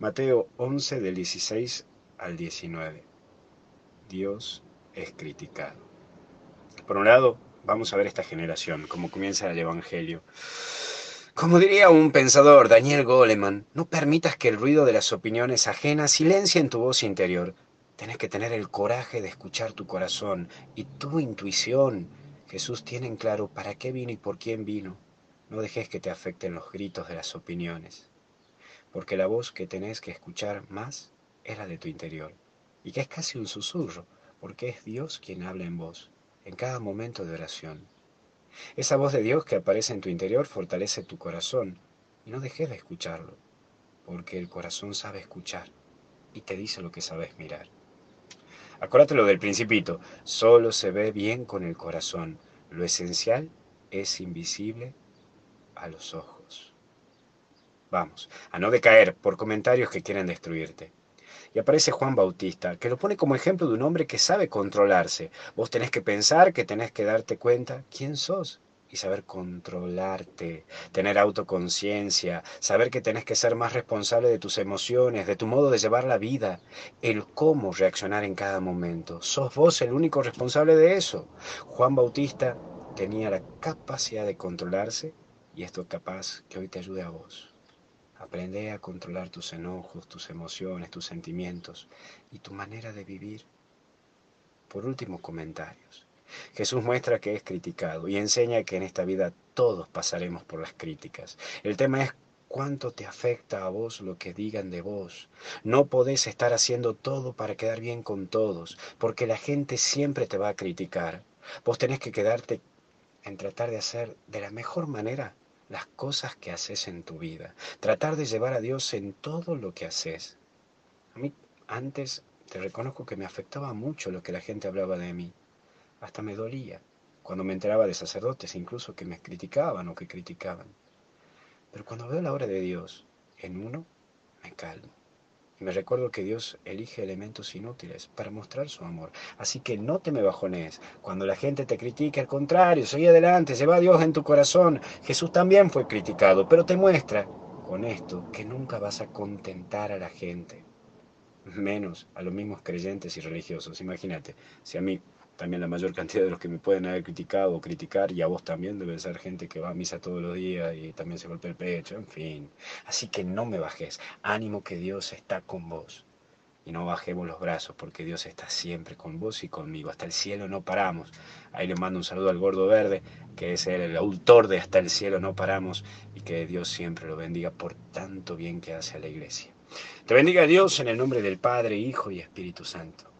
Mateo 11 del 16 al 19. Dios es criticado. Por un lado, vamos a ver esta generación, cómo comienza el Evangelio. Como diría un pensador, Daniel Goleman, no permitas que el ruido de las opiniones ajenas silencie en tu voz interior. Tenés que tener el coraje de escuchar tu corazón y tu intuición. Jesús tiene en claro para qué vino y por quién vino. No dejes que te afecten los gritos de las opiniones, porque la voz que tenés que escuchar más es la de tu interior, y que es casi un susurro, porque es Dios quien habla en vos, en cada momento de oración. Esa voz de Dios que aparece en tu interior fortalece tu corazón y no dejes de escucharlo, porque el corazón sabe escuchar y te dice lo que sabes mirar. Acuérdate lo del principito, solo se ve bien con el corazón, lo esencial es invisible a los ojos. Vamos, a no decaer por comentarios que quieren destruirte. Y aparece Juan Bautista, que lo pone como ejemplo de un hombre que sabe controlarse. Vos tenés que pensar, que tenés que darte cuenta quién sos y saber controlarte, tener autoconciencia, saber que tenés que ser más responsable de tus emociones, de tu modo de llevar la vida, el cómo reaccionar en cada momento. Sos vos el único responsable de eso. Juan Bautista tenía la capacidad de controlarse y esto es capaz que hoy te ayude a vos. Aprende a controlar tus enojos, tus emociones, tus sentimientos y tu manera de vivir. Por último, comentarios. Jesús muestra que es criticado y enseña que en esta vida todos pasaremos por las críticas. El tema es cuánto te afecta a vos lo que digan de vos. No podés estar haciendo todo para quedar bien con todos, porque la gente siempre te va a criticar. Vos tenés que quedarte en tratar de hacer de la mejor manera las cosas que haces en tu vida. Tratar de llevar a Dios en todo lo que haces. A mí antes te reconozco que me afectaba mucho lo que la gente hablaba de mí. Hasta me dolía cuando me enteraba de sacerdotes incluso que me criticaban o que criticaban. Pero cuando veo la obra de Dios en uno, me calmo. Me recuerdo que Dios elige elementos inútiles para mostrar su amor. Así que no te me bajones. Cuando la gente te critique, al contrario, sigue adelante, lleva a Dios en tu corazón. Jesús también fue criticado, pero te muestra con esto que nunca vas a contentar a la gente. Menos a los mismos creyentes y religiosos. Imagínate, si a mí también la mayor cantidad de los que me pueden haber criticado o criticar, y a vos también debe ser gente que va a misa todos los días y también se golpea el pecho, en fin. Así que no me bajes, ánimo que Dios está con vos. Y no bajemos los brazos porque Dios está siempre con vos y conmigo. Hasta el cielo no paramos. Ahí le mando un saludo al gordo verde, que es el, autor de Hasta el cielo no paramos y que Dios siempre lo bendiga por tanto bien que hace a la iglesia. Te bendiga Dios en el nombre del Padre, Hijo y Espíritu Santo.